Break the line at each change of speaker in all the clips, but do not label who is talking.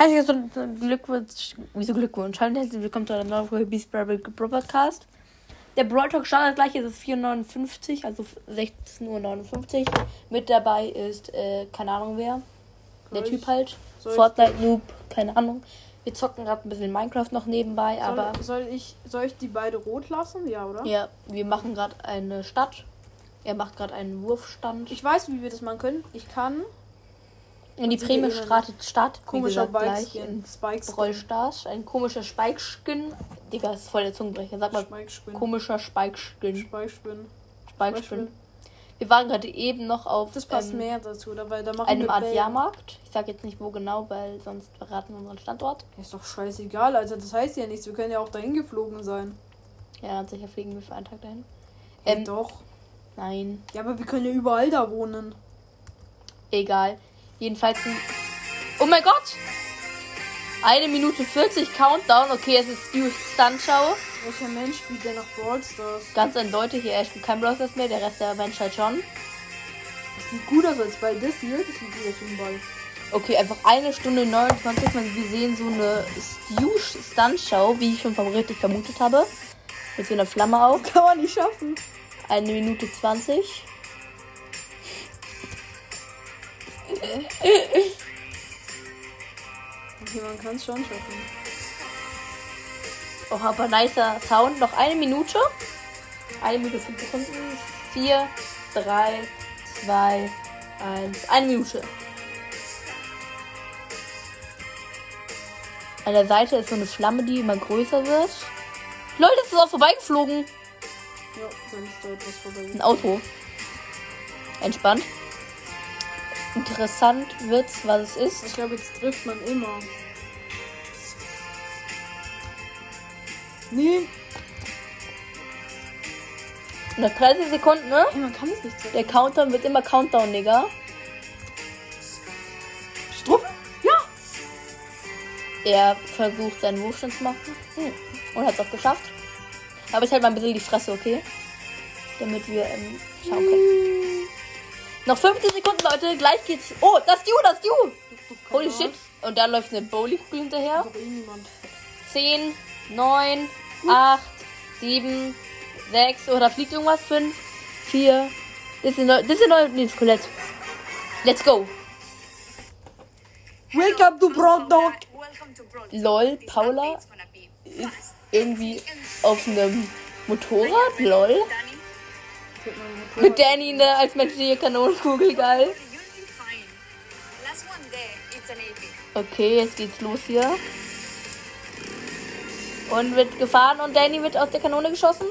Herzlichen Glückwunsch, wieso Glückwunsch? Hallo und herzlich willkommen zu einer neuen Folge Beast Brother Podcast. Der Brawl Talk startet gleich, es ist 4.59 Uhr, also 16.59 Uhr. Mit dabei ist, äh, keine Ahnung wer. Der Typ halt.
soll
Fortnite Noob, keine Ahnung. Wir zocken gerade ein bisschen Minecraft noch nebenbei, aber
soll, soll, ich, soll ich die beide rot lassen? Ja, oder?
ja, wir machen gerade eine Stadt. Er macht gerade einen Wurfstand.
Ich weiß, wie wir das machen können. Ich kann
Und die
Also
Prämie startet, wie
komischer
gesagt, gleich
Bike-Skin.
in
Spike
Brawl Stars. Ein komischer Spike-Skin. Digga, ist voll der Zungenbrecher. Sag mal,
Spike Spin.
komischer Spike-Skin.
Spike Spin.
Spike-Skin. Wir waren gerade eben noch auf
Das passt
ähm,
mehr dazu, da, weil da machen
einem
wir
Art. Jahrmarkt. Ich sag jetzt nicht wo genau, weil sonst verraten wir unseren Standort.
Ist doch scheißegal, Alter. Das heißt ja nichts. Wir können ja auch dahin geflogen sein.
Ja, sicher fliegen wir für einen Tag dahin.
Ja,
Ähm,
doch.
nein,
Ja, aber wir können ja überall da wohnen.
egal. Jedenfalls ein Oh mein Gott! Eine Minute 40 Countdown. Okay, es ist Stu Stuntshow.
Welcher Mensch spielt denn nach Brawl Stars?
Ganz eindeutig, er spielt kein Brawl Stars mehr, der Rest der Menschheit schon.
Das sieht gut aus als Ball. Das hier, das sieht gut aus wie ein Ball.
Okay, einfach eine Stunde 29. Man, wir sehen so eine Stu-Stunt-Show, wie ich schon vom richtig vermutet habe. Mit so einer Flamme auf.
Kann man nicht schaffen.
Eine Minute 20.
Okay, man kann es schon schaffen.
Oh, aber nicer Sound. Noch eine Minute. Eine Minute 5 Sekunden. 4, 3, 2, 1. Eine Minute. An der Seite ist so eine Flamme, die immer größer wird. Leute, das ist auch vorbeigeflogen.
Ja, dann ist dort was vorbei.
Ein Auto. Entspannt. Interessant wird's, was es
Ich
ist.
glaube, jetzt trifft man immer. Nee,
Nach 30 Sekunden, ne?
hey, man kann es nicht treffen.
Der Countdown wird immer Countdown, Digga.
Struff? Ja!
Er versucht seinen Wurfstand zu machen. Hm. Und hat es auch geschafft. Aber ich halt mal ein bisschen die Fresse, okay? Damit wir ähm, schauen können. Noch 15 Sekunden, Leute. Gleich geht's. Oh, das ist du, das ist du. Holy shit. Und da läuft eine Bowlingkugel hinterher.
Doch eh niemand.
10, 9, 8, 7, 6. Oh, da fliegt irgendwas. 5, 4. Das ist ein neu- das ist neues nee, Skelett. Let's go.
Wake up, du Brotdog!
Lol, Paula ist irgendwie auf einem Motorrad. Lol. Mit Danny ne, als menschliche Kanonenkugel, geil. Okay, jetzt geht's los hier. Und wird gefahren und Danny wird aus der Kanone geschossen?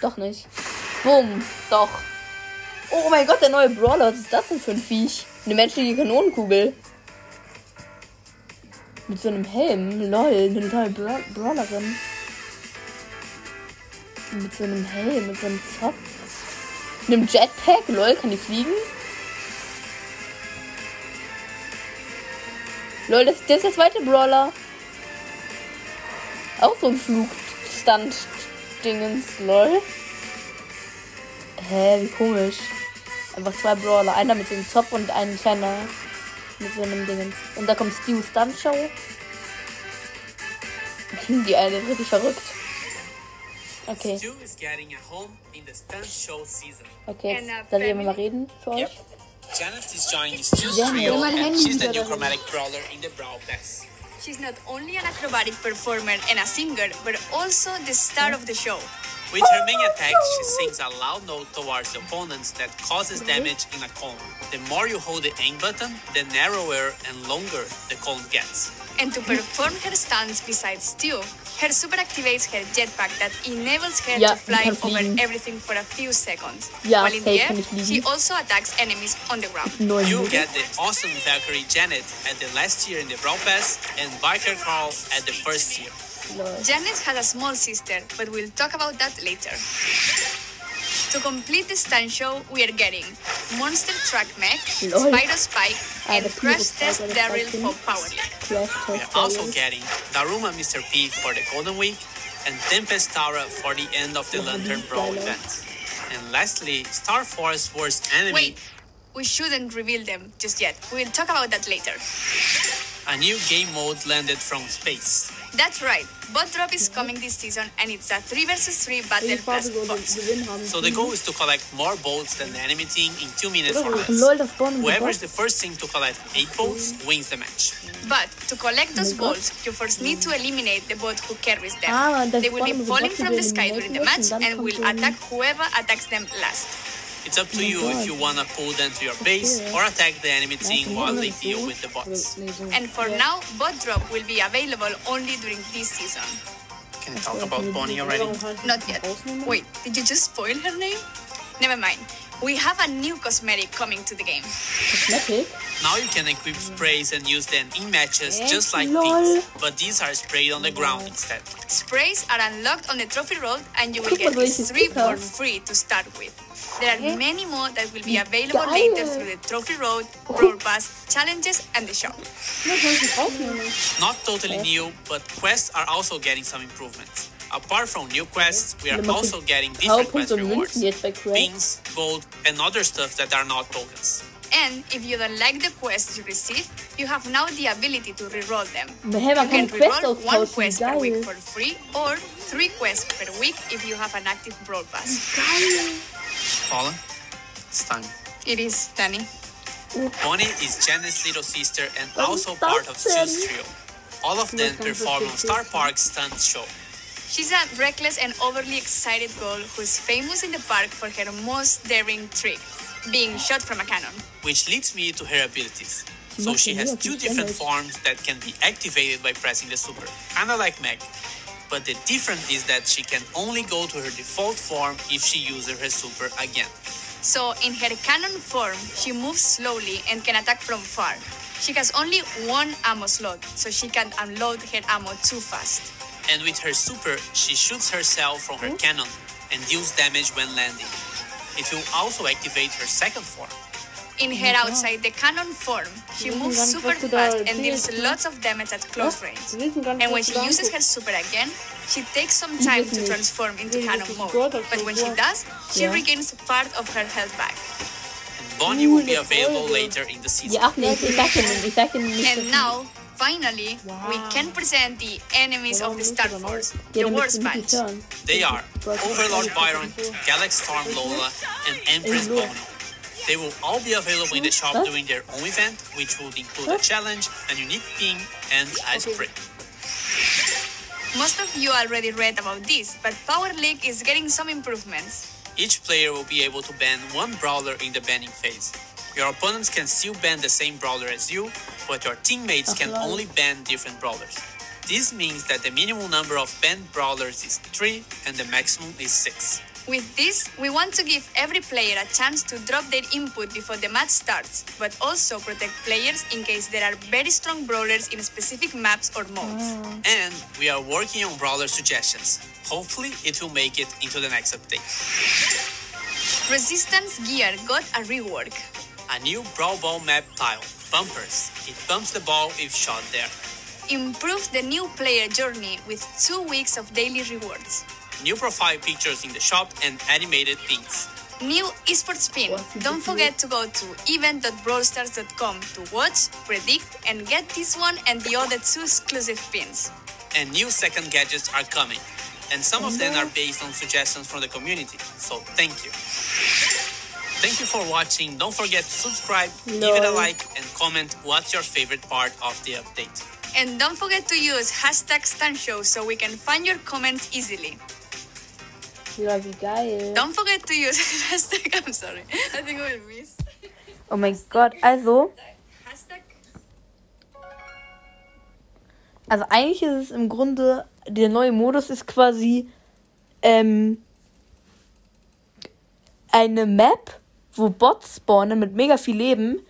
Doch nicht. Bumm, doch. Oh mein Gott, der neue Brawler. Was ist das denn für ein Viech? Eine menschliche Kanonenkugel. Mit so einem Helm. Lol, eine neue Bra Brawlerin. Mit so einem Helm, mit so einem Zopf. Einem Jetpack. Lol, kann die fliegen? Lol, das, das ist der zweite Brawler. Auch so ein Flugstand-Dingens, lol. Hä, wie komisch. Einfach zwei Brawler. Einer mit einem Zopf und ein kleiner mit so einem Dingens. Und da kommt Stu Stunt Show. Die eine ist richtig verrückt. Okay,
Stu is getting a home in the stunt show season.
okay.
And,
Jetzt soll ich mal reden für euch.
Yep. Janet is joining Stu's
Janet.
trio, and she's the new chromatic brawler in the Brawl Pass.
She's not only an acrobatic performer and a singer, but also the star of the show.
With her main attack, she sings a loud note towards the opponents that causes damage in a cone. The more you hold the aim button, the narrower and longer the cone gets.
And to perform her stunts besides Stu, her super activates her jetpack that enables her
Ja,
to fly
die
over everything for a few seconds.
Ja,
While in
safe
the air, she also attacks enemies on the ground.
Neun
You
Minuten.
get the awesome Valkyrie Janet at the last year in the Brawl Pass, and Biker Carl at the first year.
Lol.
Janet has a small sister, but we'll talk about that later. To complete the stunt show, we are getting Monster Truck Mech,
Lol.
Spyro Spike,
Ah,
and
der
Crash Test Darryl
Spike,
for? Power League.
We are also getting Daruma Mr. P for the Golden Week, and Tempest Tara for the end of the Lantern
these
Brawl event. And lastly, Starr Force Worst Enemy
Wait, we shouldn't reveal them just yet. We'll talk about that later.
A new game mode landed from space.
That's right. Bot Drop is coming this season and it's a 3 vs 3 battle
Farbe
plus
soll
bots.
den Gewinn haben?
So the goal is to collect more bolts than the enemy team in 2 minutes or less.
Lol, das spawnen
Whoever is the first team to collect 8 bolts wins the match.
But to collect those
Oh
balls, you first need to eliminate the bot who carries them.
Ah,
they will be
one of the
falling from the sky during the match
and
will attack whoever attacks them last.
It's up to oh you if you wanna pull them to your base or attack the enemy team while they deal with the bots.
And for now, bot drop will be available only during this season.
Can I talk about Bonnie already?
Not yet. Wait, did you just spoil her name? Never mind. We have a new cosmetic coming to the game.
Cosmetic?
Now you can equip sprays and use them in matches just like
Lol.
pins, but these are sprayed on the ground instead.
Sprays are unlocked on the trophy road and you will get these three
Sticker.
for free to start with. There are many more that will be available later through the trophy road, brawl pass, challenges, and the shop.
Ja, soll ich das?
Not totally new, but quests are also getting some improvements. Apart from new quests, we are
Dann machst du
also getting different quest rewards.
Münzen jetzt bei Crash.
Pins, gold, and other stuff that are not tokens.
And if you don't like the quests you receive, you have now the ability to reroll them.
Hey, man
You can
kann Quest
reroll one quest per week for free or three quests per week if you have an active brawl pass.
Paula, it's time.
It is, Danny.
Bonnie is Janet's little sister and also part of Stu's
denn?
trio. All of them perform on. Starr Park's stunt show.
She's a reckless and overly excited girl who's famous in the park for her most daring trick, being shot from a cannon.
which leads me to her abilities. So she has two different forms that can be activated by pressing the super, kinda like Meg. But the difference is that she can only go to her default form if she uses her super again.
So, in her cannon form, she moves slowly and can attack from far. She has only one ammo slot, so she can't unload her ammo too fast.
And with her super, she shoots herself from her cannon and deals damage when landing. It will also activate her second form.
In her outside the cannon form, she moves super
was du da
fast and deals lots of damage at close range.
Wir wissen gar nicht,
And when she uses her super again, she takes some time to transform into cannon mode. But when she does, she regains part of her health back.
Bonnie will be available later in the season.
Ja, ach nee, ich sag dir nicht, ich sag dir nicht.
And now, finally, we can present the enemies of the
nicht
Star
oder?
Force, the
damit
Wars
sie nicht
Bunch.
hören.
They are Overlord Byron, Galaxy Storm Lola, and Empress
Lola.
Bono. They will all be available in the shop
What?
during their own event, which will include a challenge, a unique pin, and a sprint.
Most of you already read about this, but Power League is getting some improvements.
Each player will be able to ban one brawler in the banning phase. Your opponents can still ban the same brawler as you, but your teammates can only ban different brawlers. This means that the minimum number of banned brawlers is 3 and the maximum is 6.
With this, we want to give every player a chance to drop their input before the match starts, but also protect players in case there are very strong brawlers in specific maps or modes. Oh.
And we are working on brawler suggestions. Hopefully, it will make it into the next update.
Resistance Gear got a rework.
A new Brawl Ball map tile, Bumpers. It bumps the ball if shot there.
Improve the new player journey with two weeks of daily rewards.
New profile pictures in the shop and animated pins.
New esports pin. Don't forget to go to event.brawlstars.com to watch, predict, and get this one and the other two exclusive pins.
And new second gadgets are coming. And some of them are based on suggestions from the community. So thank you. Thank you for watching. Don't forget to subscribe, give it a like, and comment what's your favorite part of the update.
And don't forget to use hashtag StuntShow so we can find your comments easily.
Ja, wie geil.
Don't forget to use hashtag, I'm sorry, I think I will miss.
Oh mein Gott, also,
Hashtag
also eigentlich ist es im Grunde, der neue Modus ist quasi ähm, eine Map, wo Bots spawnen mit mega viel Leben.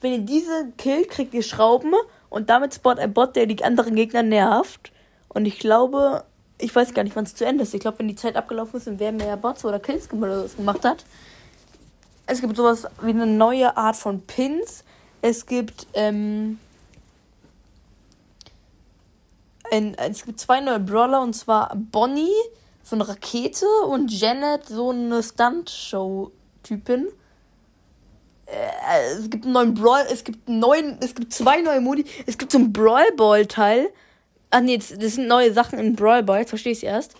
Wenn ihr diese killt, kriegt ihr Schrauben und damit spawnt ein Bot, der die anderen Gegner nervt. Und ich glaube, ich weiß gar nicht, wann es zu Ende ist. Ich glaube, wenn die Zeit abgelaufen ist und wer mehr Bots oder Kills gemacht hat. Es gibt sowas wie eine neue Art von Pins. Es gibt, ähm, ein, es gibt zwei neue Brawler und zwar Bonnie, so eine Rakete und Janet, so eine Stunt-Show-Typin.
äh, es gibt einen neuen Brawl, es gibt einen neuen, es gibt zwei neue Modi, es gibt so ein Brawl Ball Teil. Ach nee, das, das sind neue Sachen in Brawl Ball, verstehe ich erst.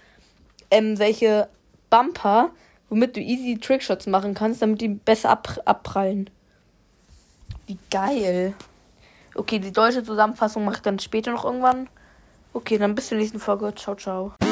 Ähm, welche Bumper, womit du easy Trickshots machen kannst, damit die besser ab, abprallen. Wie geil. Okay, die deutsche Zusammenfassung mache ich dann später noch irgendwann. Okay, dann bis zur nächsten Folge. Ciao, ciao.